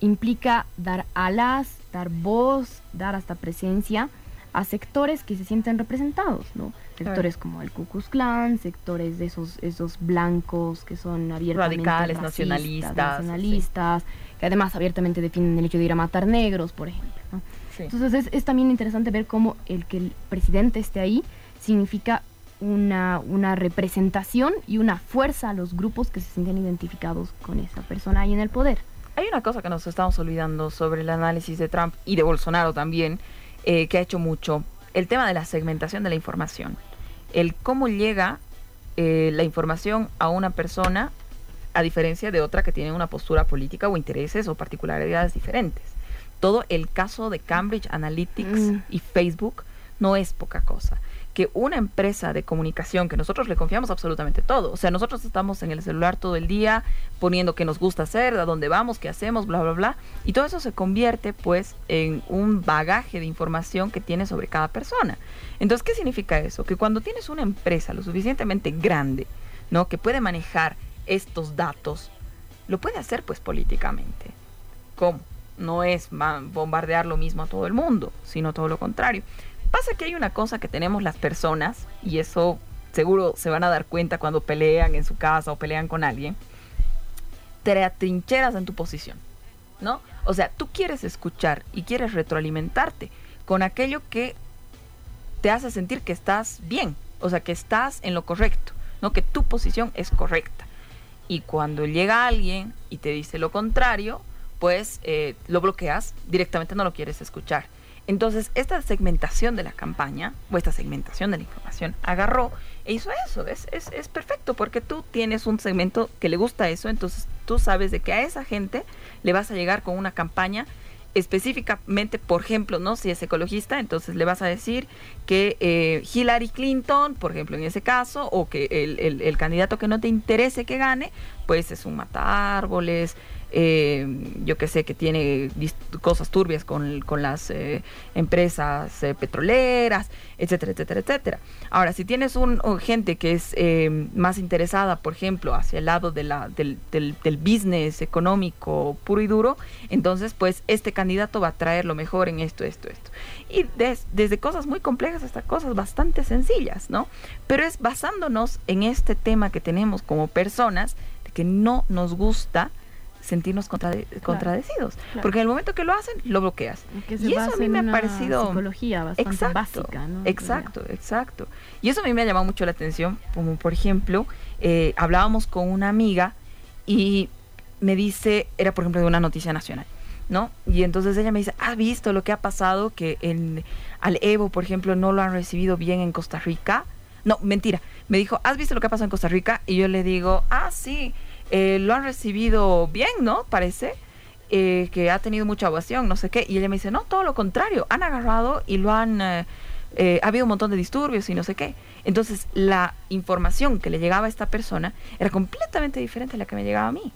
implica dar alas, dar voz, dar hasta presencia a sectores que se sienten representados, ¿no? Sectores como el Ku Klux Klan, sectores de esos, esos blancos que son abiertamente Radicales, racistas, nacionalistas, nacionalistas, que además abiertamente defienden el hecho de ir a matar negros, por ejemplo. ¿no? Sí. Entonces es, es también interesante ver cómo el que el presidente esté ahí significa una, una representación y una fuerza a los grupos que se sienten identificados con esa persona ahí en el poder. Hay una cosa que nos estamos olvidando sobre el análisis de Trump y de Bolsonaro también, eh, que ha hecho mucho, el tema de la segmentación de la información. El cómo llega eh, la información a una persona a diferencia de otra que tiene una postura política o intereses o particularidades diferentes. Todo el caso de Cambridge Analytics Mm. y Facebook no es poca cosa. Que una empresa de comunicación que nosotros le confiamos absolutamente todo, o sea, nosotros estamos en el celular todo el día poniendo qué nos gusta hacer, a dónde vamos, qué hacemos, bla, bla, bla, y todo eso se convierte pues en un bagaje de información que tiene sobre cada persona. Entonces, ¿qué significa eso? Que cuando tienes una empresa lo suficientemente grande, ¿no? Que puede manejar estos datos, lo puede hacer pues políticamente. ¿Cómo? No es bombardear lo mismo a todo el mundo, sino todo lo contrario. Pasa que hay una cosa que tenemos las personas, y eso seguro se van a dar cuenta cuando pelean en su casa o pelean con alguien, te atrincheras en tu posición, ¿no? O sea, tú quieres escuchar y quieres retroalimentarte con aquello que te hace sentir que estás bien, o sea, que estás en lo correcto, ¿no? Que tu posición es correcta. Y cuando llega alguien y te dice lo contrario, pues eh, lo bloqueas, directamente no lo quieres escuchar. Entonces, esta segmentación de la campaña, o esta segmentación de la información, agarró e hizo eso. Es, es, es perfecto porque tú tienes un segmento que le gusta eso, entonces tú sabes de que a esa gente le vas a llegar con una campaña específicamente, por ejemplo, ¿no? Si es ecologista, entonces le vas a decir que eh, Hillary Clinton, por ejemplo, en ese caso, o que el, el- el candidato que no te interese que gane, pues es un mata árboles, eh, yo que sé, que tiene cosas turbias con, con las eh, empresas eh, petroleras, etcétera, etcétera, etcétera. Ahora, si tienes un, gente que es más interesada, por ejemplo, hacia el lado de la, del, del, del business económico puro y duro, entonces, pues, este candidato va a traer lo mejor en esto, esto, esto. Y des- desde cosas muy complejas hasta cosas bastante sencillas, ¿no? Pero es basándonos en este tema que tenemos como personas, que no nos gusta sentirnos contrade- contradecidos. claro. Porque en el momento que lo hacen, lo bloqueas. Que Y eso a mí me ha parecido... psicología bastante Exacto, básica, ¿no? exacto, exacto. Y eso a mí me ha llamado mucho la atención, como por ejemplo, eh, hablábamos con una amiga y me dice, era por ejemplo de una noticia nacional, ¿no? Y entonces ella me dice, ¿has visto lo que ha pasado? Que en, al Evo, por ejemplo, no lo han recibido bien en Costa Rica. No, mentira. Me dijo, ¿has visto lo que ha pasado en Costa Rica? Y yo le digo, ah, sí, eh, lo han recibido bien, ¿no? Parece. eh, que ha tenido mucha ovación, no sé qué. Y ella me dice, no, todo lo contrario. Han agarrado y lo han... eh, eh, ha habido un montón de disturbios y no sé qué. Entonces, la información que le llegaba a esta persona era completamente diferente a la que me llegaba a mí,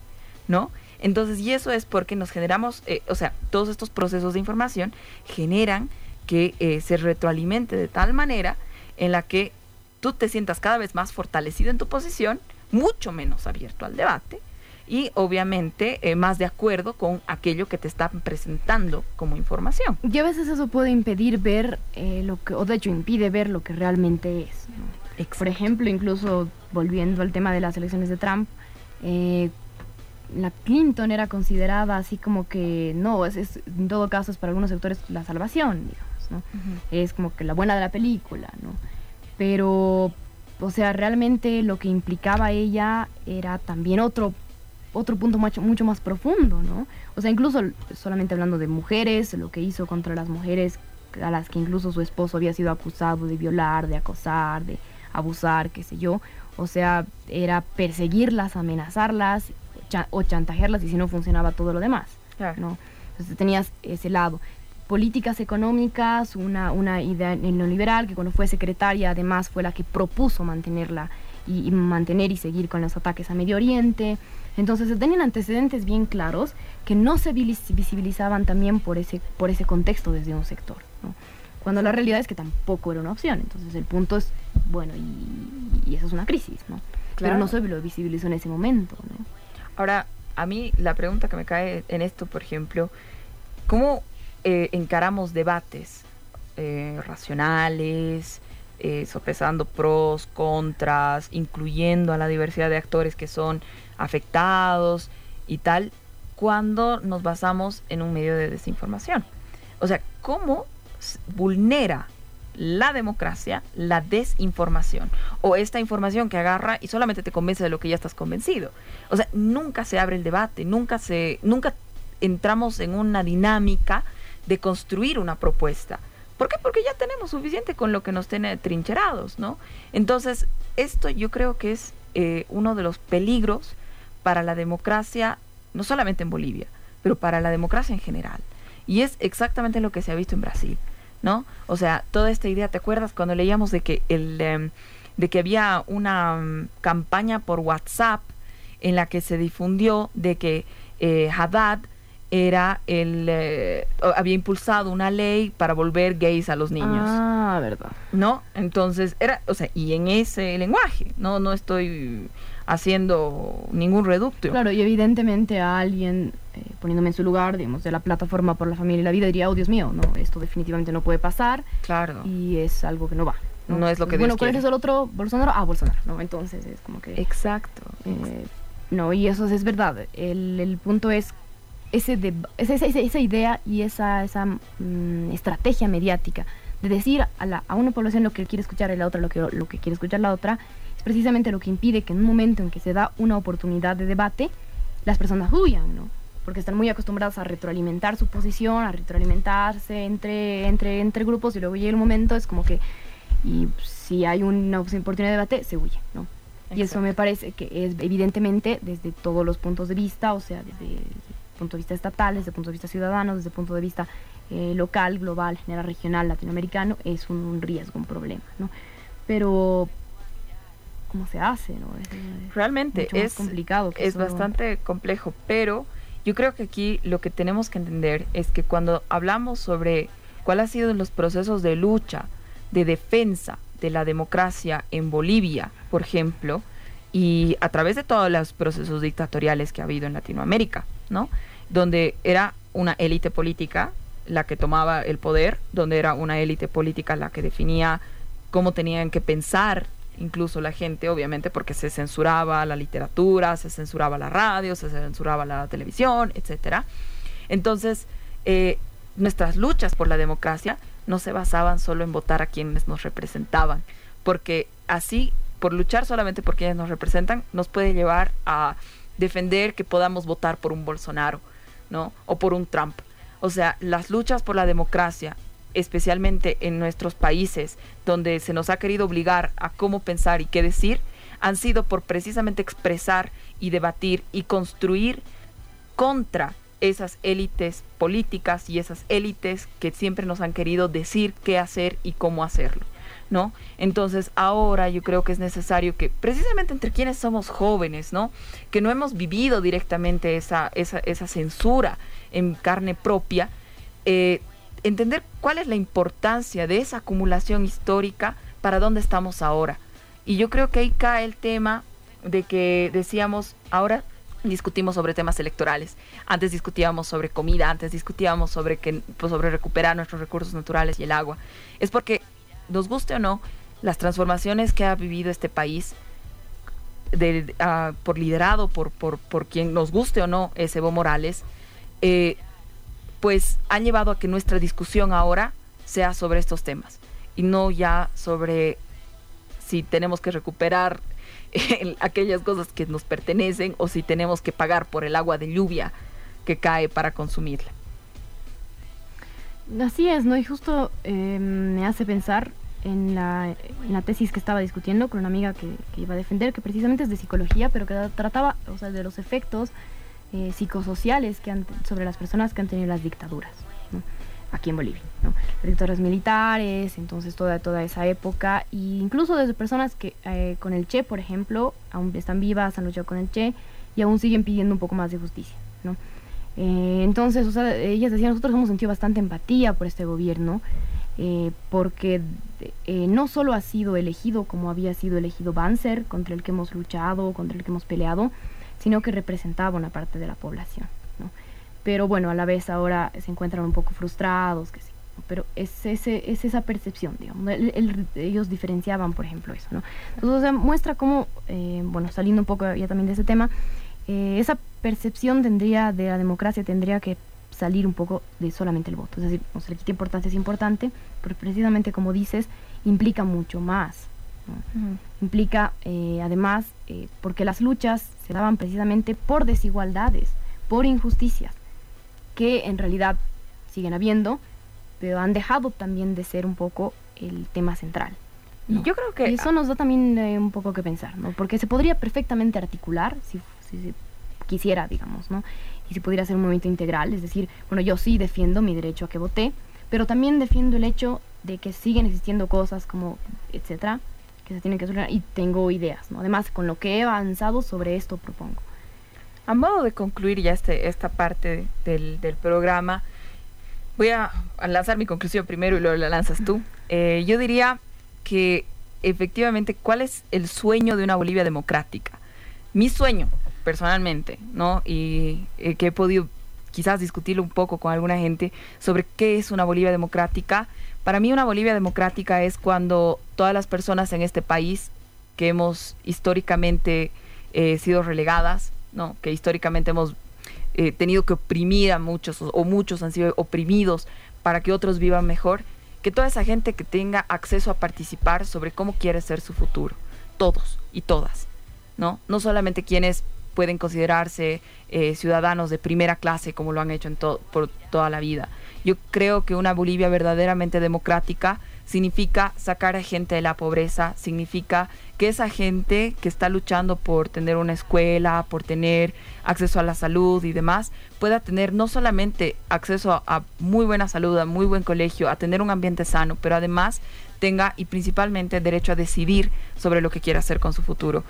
¿no? Entonces, y eso es porque nos generamos, eh, o sea, todos estos procesos de información generan que se retroalimente de tal manera en la que tú te sientas cada vez más fortalecido en tu posición, mucho menos abierto al debate y obviamente eh, más de acuerdo con aquello que te están presentando como información. Y a veces eso puede impedir ver eh, lo que, o de hecho impide ver lo que realmente es. ¿no? Por ejemplo, incluso volviendo al tema de las elecciones de Trump, eh, la Clinton era considerada así como que no, es, es- en todo caso es para algunos sectores la salvación, digamos, ¿no? Es como que la buena de la película, ¿no? Pero, o sea, realmente lo que implicaba ella era también otro, otro punto mucho, mucho más profundo, ¿no? O sea, incluso solamente hablando de mujeres, lo que hizo contra las mujeres a las que incluso su esposo había sido acusado de violar, de acosar, de abusar, qué sé yo. O sea, era perseguirlas, amenazarlas cha- o chantajearlas y si no funcionaba todo lo demás. Claro. ¿no? Entonces tenías ese lado. Políticas económicas, una, una idea neoliberal que cuando fue secretaria además fue la que propuso mantenerla y, y mantener y seguir con los ataques a Medio Oriente. Entonces se tenían antecedentes bien claros que no se visibilizaban también por ese, por ese contexto desde un sector. ¿no? Cuando la realidad es que tampoco era una opción. Entonces el punto es, bueno, y, y eso es una crisis, ¿no? Pero Claro. no se lo visibilizó en ese momento, ¿no? Ahora, a mí la pregunta que me cae en esto, por ejemplo, ¿cómo eh, encaramos debates eh, racionales, eh, sopesando pros, contras, incluyendo a la diversidad de actores que son afectados y tal, cuando nos basamos en un medio de desinformación? O sea, ¿cómo vulnera la democracia la desinformación o esta información que agarra y solamente te convence de lo que ya estás convencido. O sea, nunca se abre el debate, nunca se nunca entramos en una dinámica de construir una propuesta. ¿Por qué? Porque ya tenemos suficiente con lo que nos tiene trincherados, ¿no? Entonces, esto yo creo que es eh, uno de los peligros para la democracia, no solamente en Bolivia, pero para la democracia en general. Y es exactamente lo que se ha visto en Brasil, ¿no? O sea, toda esta idea, ¿te acuerdas cuando leíamos de que el em, de que había una mm, campaña por WhatsApp en la que se difundió de que eh, Haddad era el eh, había impulsado una ley para volver gays a los niños. Ah, verdad. ¿no? Entonces, era, o sea, y en ese lenguaje, no, no estoy haciendo ningún reducto. Claro, y evidentemente a alguien, eh, poniéndome en su lugar, digamos, de la plataforma por la familia y la vida, diría, oh Dios mío, no, esto definitivamente no puede pasar Claro. y es algo que no va. No es lo que Bueno, Dios ¿cuál quiere. es el otro? Bolsonaro. Ah, Bolsonaro, ¿no? Entonces es como que... Exacto. eh, no, y eso es verdad. El, el punto es ese de, esa, esa- esa idea y esa, esa mm, estrategia mediática de decir a, la, a una población lo que quiere escuchar y la otra lo que, lo que quiere escuchar la otra, es precisamente lo que impide que en un momento en que se da una oportunidad de debate, las personas huyan, ¿no? Porque están muy acostumbradas a retroalimentar su posición, a retroalimentarse entre, entre, entre grupos y luego llega el momento, es como que, y si hay una oportunidad de debate, se huye, ¿no? Y eso Exacto. me parece que es evidentemente desde todos los puntos de vista, o sea, desde, desde punto de vista estatal, desde el punto de vista ciudadano, desde el punto de vista eh, local, global, general, regional, latinoamericano, es un, un riesgo, un problema, ¿no? Pero, ¿cómo se hace, no? Es, es Realmente es, complicado. es solo- bastante complejo, pero yo creo que aquí lo que tenemos que entender es que cuando hablamos sobre cuáles han sido los procesos de lucha, de defensa de la democracia en Bolivia, por ejemplo, y a través de todos los procesos dictatoriales que ha habido en Latinoamérica, ¿no? Donde era una élite política la que tomaba el poder, donde era una élite política la que definía cómo tenían que pensar incluso la gente, obviamente, porque se censuraba la literatura, se censuraba la radio, se censuraba la televisión, etcétera. Entonces, eh, nuestras luchas por la democracia no se basaban solo en votar a quienes nos representaban, porque así, por luchar solamente por quienes nos representan, nos puede llevar a defender que podamos votar por un Bolsonaro, ¿no? O por un Trump. O sea, las luchas por la democracia, especialmente en nuestros países donde se nos ha querido obligar a cómo pensar y qué decir, han sido por precisamente expresar y debatir y construir contra esas élites políticas y esas élites que siempre nos han querido decir qué hacer y cómo hacerlo. ¿No? Entonces ahora yo creo que es necesario que precisamente entre quienes somos jóvenes, ¿no? Que no hemos vivido directamente esa, esa, esa censura en carne propia, eh, entender cuál es la importancia de esa acumulación histórica para dónde estamos ahora. Y yo creo que ahí cae el tema de que decíamos, ahora discutimos sobre temas electorales. Antes discutíamos sobre comida, antes discutíamos sobre que pues, sobre recuperar nuestros recursos naturales y el agua. Es porque nos guste o no, las transformaciones que ha vivido este país uh, por liderado por, por, por, quien nos guste o no es Evo Morales, eh, pues han llevado a que nuestra discusión ahora sea sobre estos temas y no ya sobre si tenemos que recuperar (laughs) aquellas cosas que nos pertenecen o si tenemos que pagar por el agua de lluvia que cae para consumirla. Así es, ¿no? Y justo eh, me hace pensar en la, en la, tesis que estaba discutiendo con una amiga que, que, iba a defender, que precisamente es de psicología, pero que trataba o sea, de los efectos eh, psicosociales que han, sobre las personas que han tenido las dictaduras. ¿no? aquí en Bolivia, ¿no? dictaduras militares, entonces toda, toda esa época, e incluso desde personas que eh, con el Che, por ejemplo, aún están vivas, han luchado con el Che y aún siguen pidiendo un poco más de justicia, ¿no? Eh, entonces, o sea, ellas decían, nosotros hemos sentido bastante empatía por este gobierno, eh, porque eh, no solo ha sido elegido como había sido elegido Banzer, contra el que hemos luchado, contra el que hemos peleado, sino que representaba una parte de la población, ¿no? pero bueno, a la vez ahora se encuentran un poco frustrados, que sí. Pero es, ese, es esa percepción, digamos. El, el, ellos diferenciaban, por ejemplo, eso, ¿no? Entonces, o sea, muestra cómo, eh, bueno, saliendo un poco ya también de ese tema, eh, esa percepción tendría de la democracia tendría que salir un poco de solamente el voto. Es decir, o sea, le quita importancia, es importante, pero precisamente como dices, implica mucho más. ¿no? Uh -huh. Implica, eh, además, eh, porque las luchas se daban precisamente por desigualdades, por injusticias que en realidad siguen habiendo, pero han dejado también de ser un poco el tema central. ¿no? Yo creo que... Y eso nos da también eh, un poco que pensar, ¿no? Porque se podría perfectamente articular, si, si se quisiera, digamos, ¿no? Y si pudiera ser un movimiento integral, es decir, bueno, yo sí defiendo mi derecho a que voté, pero también defiendo el hecho de que siguen existiendo cosas como, etcétera, que se tienen que solucionar y tengo ideas, ¿no? Además, con lo que he avanzado sobre esto propongo. A modo de concluir ya este, esta parte del, del programa, voy a, lanzar mi conclusión primero y luego la lanzas tú. Eh, yo diría que efectivamente, ¿cuál es el sueño de una Bolivia democrática? Mi sueño, personalmente, ¿no? Y eh, que he podido quizás discutirlo un poco con alguna gente sobre qué es una Bolivia democrática. Para mí una Bolivia democrática es cuando todas las personas en este país que hemos históricamente eh, sido relegadas, ¿no? que históricamente hemos eh, tenido que oprimir a muchos o, o, muchos han sido oprimidos para que otros vivan mejor, que toda esa gente que tenga acceso a participar sobre cómo quiere ser su futuro, todos y todas, ¿no? No solamente quienes pueden considerarse eh, ciudadanos de primera clase como lo han hecho en to por toda la vida. Yo creo que una Bolivia verdaderamente democrática significa sacar a gente de la pobreza, significa que esa gente que está luchando por tener una escuela, por tener acceso a la salud y demás, pueda tener no solamente acceso a, muy buena salud, a muy buen colegio, a tener un ambiente sano, pero además tenga y principalmente derecho a decidir sobre lo que quiere hacer con su futuro.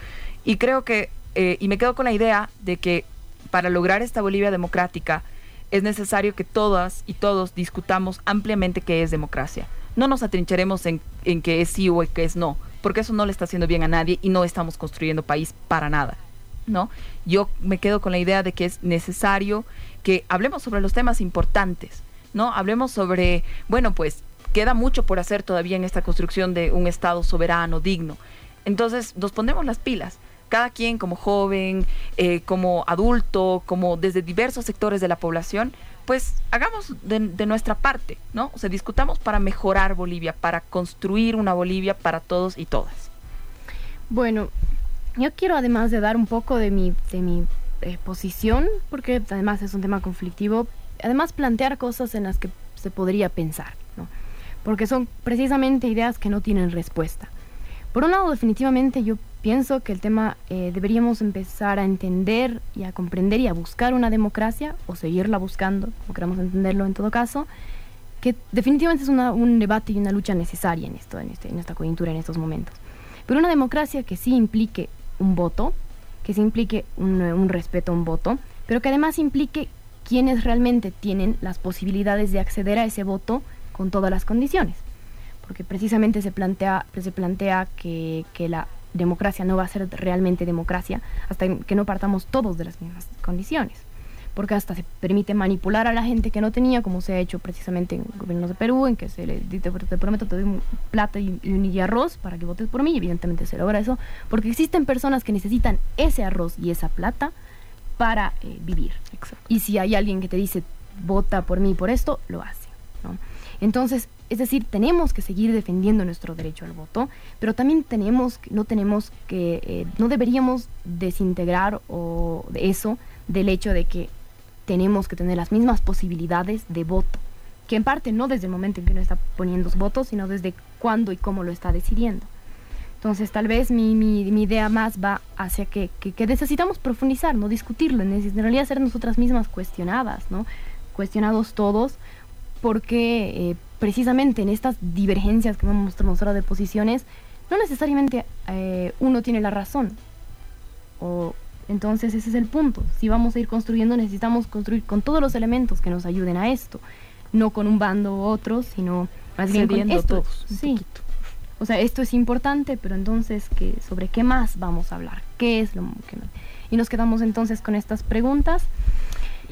Y creo que, eh, y me quedo con la idea de que para lograr esta Bolivia democrática es necesario que todas y todos discutamos ampliamente qué es democracia no nos atrincheremos en, en que es sí o que es no, porque eso no le está haciendo bien a nadie y no estamos construyendo país para nada. ¿no? Yo me quedo con la idea de que es necesario que hablemos sobre los temas importantes, ¿no? Hablemos sobre, bueno, pues queda mucho por hacer todavía en esta construcción de un Estado soberano, digno. Entonces nos ponemos las pilas. Cada quien como joven, eh, como adulto, como desde diversos sectores de la población, pues hagamos de, nuestra parte, ¿no? O sea, discutamos para mejorar Bolivia, para construir una Bolivia para todos y todas. Bueno, yo quiero además de dar un poco de mi, de mi eh, posición, porque además es un tema conflictivo, además plantear cosas en las que se podría pensar, ¿no? Porque son precisamente ideas que no tienen respuesta. Por un lado, definitivamente yo pienso que el tema eh, deberíamos empezar a entender y a comprender y a buscar una democracia, o seguirla buscando, como queramos entenderlo en todo caso, que definitivamente es un debate y una lucha necesaria en, esto, este, en esta coyuntura, en estos momentos. Pero una democracia que sí implique un voto, que sí implique un, un respeto a un voto, pero que además implique quienes realmente tienen las posibilidades de acceder a ese voto con todas las condiciones. Porque precisamente se plantea, se plantea que, que la democracia no va a ser realmente democracia hasta que no partamos todos de las mismas condiciones. Porque hasta se permite manipular a la gente que no tenía, como se ha hecho precisamente en gobiernos de Perú, en que se le te, te prometo, te doy plata y, y, arroz para que votes por mí, y evidentemente se logra eso, porque existen personas que necesitan ese arroz y esa plata para eh, vivir. Exacto. Y si hay alguien que te dice, vota por mí por esto, lo hace. ¿no? Entonces, es decir, tenemos que seguir defendiendo nuestro derecho al voto, pero también tenemos, no tenemos que, eh, no deberíamos desintegrar o de eso del hecho de que tenemos que tener las mismas posibilidades de voto, que en parte no desde el momento en que uno está poniendo los votos, sino desde cuándo y cómo lo está decidiendo. Entonces, tal vez mi, idea más va hacia que, necesitamos profundizar, no discutirlo, en realidad ser nosotras mismas cuestionadas, ¿no? Cuestionados todos, porque eh, precisamente en estas divergencias que hemos mostrado de posiciones, no necesariamente eh, uno tiene la razón. O, entonces ese es el punto. Si vamos a ir construyendo, necesitamos construir con todos los elementos que nos ayuden a esto. No con un bando u otro, sino más bien con esto. Todos, sí. O sea, esto es importante, pero entonces, ¿qué, ¿sobre qué más vamos a hablar? ¿Qué es lo que? Y nos quedamos entonces con estas preguntas.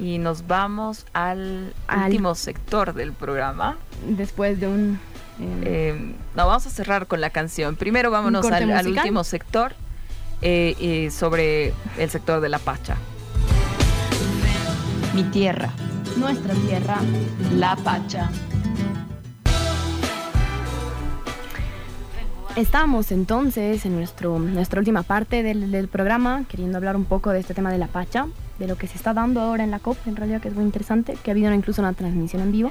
Y nos vamos al, al último sector del programa. Después de un... Eh, eh, no, vamos a cerrar con la canción. Primero vámonos al, al, último sector eh, eh, sobre el sector de la Pacha. Mi tierra. Nuestra tierra. La Pacha. Estamos entonces en nuestro, nuestra última parte del, del, programa, queriendo hablar un poco de este tema de la Pacha, de lo que se está dando ahora en la COP, en realidad que es muy interesante, que ha habido incluso una transmisión en vivo.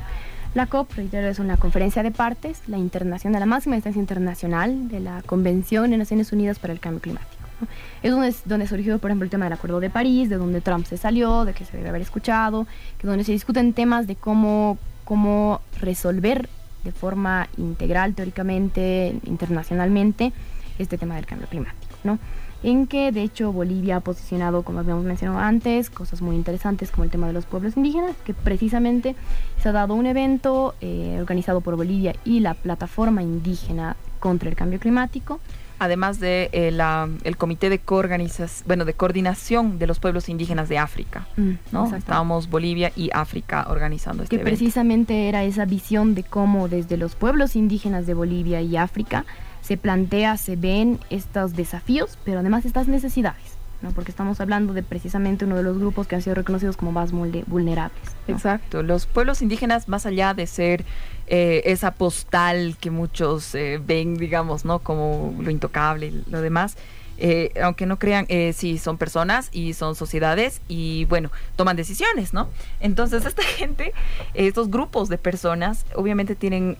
La COP, reitero, es una conferencia de partes, la internación de la máxima instancia internacional de la Convención de Naciones Unidas para el Cambio Climático. ¿no? Es donde, donde surgió, por ejemplo, el tema del Acuerdo de París, de donde Trump se salió, de que se debe haber escuchado, que donde se discuten temas de cómo, cómo resolver de forma integral, teóricamente, internacionalmente, este tema del cambio climático, ¿no? En que, de hecho, Bolivia ha posicionado, como habíamos mencionado antes, cosas muy interesantes como el tema de los pueblos indígenas, que precisamente se ha dado un evento eh, organizado por Bolivia y la plataforma indígena contra el cambio climático, además de eh, la, el comité de coorganización, bueno, de coordinación de los pueblos indígenas de África, mm, ¿no? Estábamos Bolivia y África organizando este que evento. precisamente era esa visión de cómo desde los pueblos indígenas de Bolivia y África se plantea, se ven estos desafíos, pero además estas necesidades. ¿no? porque estamos hablando de precisamente uno de los grupos que han sido reconocidos como más vulnerables. ¿no? Exacto, los pueblos indígenas, más allá de ser eh, esa postal que muchos eh, ven, digamos, ¿no? Como lo intocable y lo demás. Eh, aunque no crean, sí, son personas y son sociedades y bueno, toman decisiones, ¿no? Entonces, (laughs) esta gente, estos grupos de personas, obviamente tienen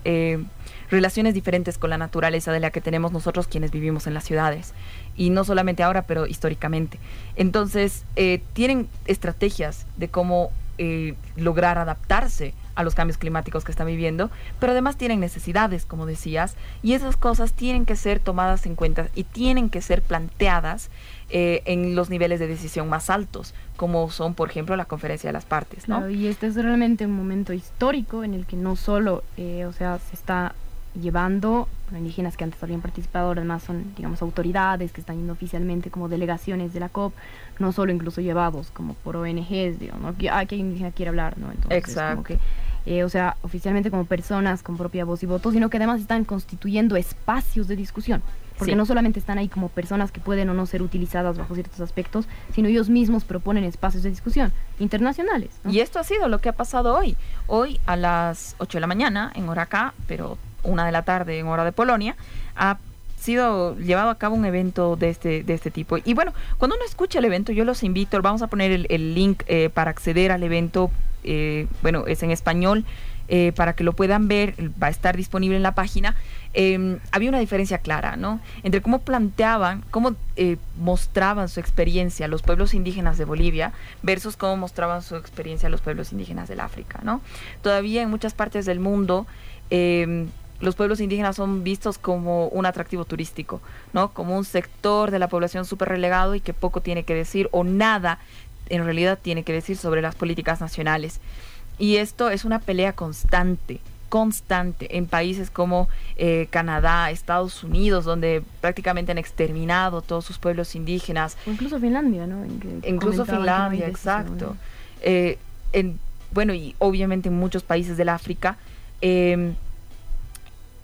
relaciones diferentes con la naturaleza de la que tenemos nosotros quienes vivimos en las ciudades. Y no solamente ahora, pero históricamente. Entonces, eh, tienen estrategias de cómo eh, lograr adaptarse a los cambios climáticos que están viviendo, pero además tienen necesidades, como decías, y esas cosas tienen que ser tomadas en cuenta y tienen que ser planteadas eh, en los niveles de decisión más altos, como son, por ejemplo, la conferencia de las partes. ¿no? Claro, y este es realmente un momento histórico en el que no solo, eh, o sea, se está llevando bueno, indígenas que antes habían participado, además son, digamos, autoridades que están yendo oficialmente como delegaciones de la COP, no solo incluso llevados como por ONGs, digamos, ¿no? que, ah, que indígena quiere hablar, ¿no? Entonces, Exacto. Como que, eh, o sea, oficialmente como personas con propia voz y voto, sino que además están constituyendo espacios de discusión, porque Sí. no solamente están ahí como personas que pueden o no ser utilizadas bajo ciertos aspectos, sino ellos mismos proponen espacios de discusión internacionales. ¿no? Y esto ha sido lo que ha pasado hoy. Hoy a las 8 de la mañana, en hora acá, pero una de la tarde en hora de Polonia, ha sido llevado a cabo un evento de este, de este tipo. Y bueno, cuando uno escucha el evento, yo los invito, vamos a poner el, link eh, para acceder al evento, eh, bueno, es en español, eh, para que lo puedan ver, va a estar disponible en la página. Eh, había una diferencia clara, ¿no? Entre cómo planteaban, cómo eh, mostraban su experiencia los pueblos indígenas de Bolivia versus cómo mostraban su experiencia los pueblos indígenas del África, ¿no? Todavía en muchas partes del mundo eh, los pueblos indígenas son vistos como un atractivo turístico, ¿no? Como un sector de la población súper relegado y que poco tiene que decir o nada en realidad tiene que decir sobre las políticas nacionales. Y esto es una pelea constante, constante en países como eh, Canadá, Estados Unidos, donde prácticamente han exterminado todos sus pueblos indígenas, incluso Finlandia, ¿no? En incluso no Finlandia, exacto. Eh, en, bueno, y obviamente en muchos países del África, eh,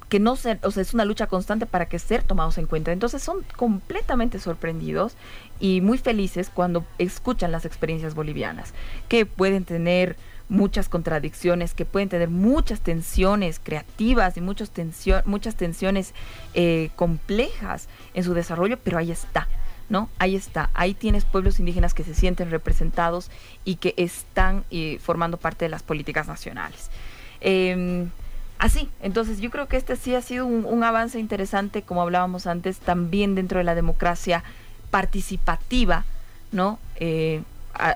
que no ser, o sea, es una lucha constante para que ser tomados en cuenta. Entonces son completamente sorprendidos y muy felices cuando escuchan las experiencias bolivianas, que pueden tener muchas contradicciones, que pueden tener muchas tensiones creativas y muchas, tensio- muchas tensiones eh, complejas en su desarrollo, pero ahí está. ¿No? Ahí está, ahí tienes pueblos indígenas que se sienten representados y que están eh, formando parte de las políticas nacionales. Em, así, entonces yo creo que este sí ha sido un, un avance interesante, como hablábamos antes, también dentro de la democracia participativa, ¿no? Eh,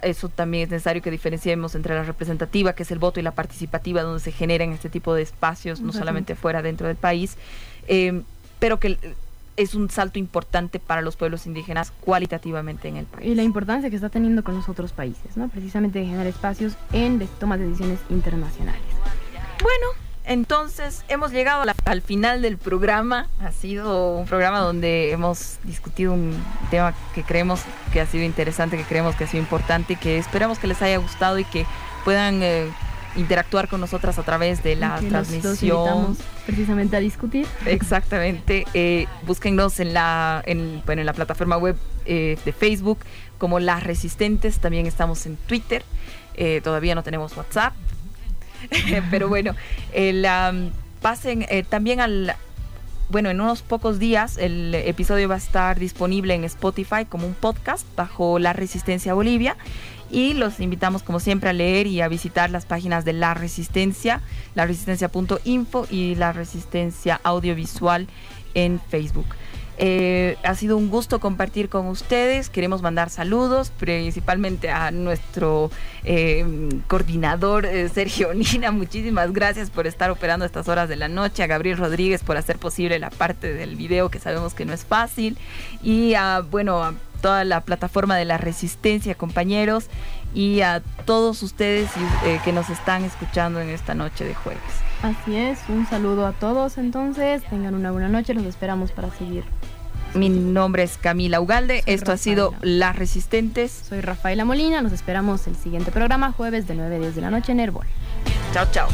eso también es necesario que diferenciemos entre la representativa, que es el voto, y la participativa, donde se generan este tipo de espacios, no solamente fuera, dentro del país, eh, pero que es un salto importante para los pueblos indígenas cualitativamente en el país. Y la importancia que está teniendo con los otros países, ¿no? Precisamente de generar espacios en tomas de decisiones internacionales. Bueno, entonces hemos llegado la- al final del programa. Ha sido un programa donde hemos discutido un tema que creemos que ha sido interesante, que creemos que ha sido importante y que esperamos que les haya gustado y que puedan eh, interactuar con nosotras a través de la que transmisión. precisamente a discutir. Exactamente. Eh, búsquennos en la, en, bueno, en la plataforma web eh, de Facebook como Las Resistentes. También estamos en Twitter. Eh, todavía no tenemos WhatsApp. (laughs) Pero bueno, el, am, pasen eh, también al... Bueno, en unos pocos días el episodio va a estar disponible en Spotify como un podcast bajo La Resistencia Bolivia. Y los invitamos, como siempre, a leer y a visitar las páginas de La Resistencia, laresistencia.info y La Resistencia Audiovisual en Facebook. Eh, ha sido un gusto compartir con ustedes. Queremos mandar saludos principalmente a nuestro eh, coordinador eh, Sergio Nina. (laughs) Muchísimas gracias por estar operando estas horas de la noche. A Gabriel Rodríguez por hacer posible la parte del video que sabemos que no es fácil. Y a, bueno, a toda la plataforma de la resistencia, compañeros. Y a todos ustedes que nos están escuchando en esta noche de jueves. Así es, un saludo a todos entonces, tengan una buena noche, los esperamos para seguir. Mi nombre es Camila Ugalde. Soy Esto ha sido. Las Resistentes. Soy Rafaela Molina, los esperamos el siguiente programa jueves de 9 a 10 de la noche en Herbol. Chao, chao.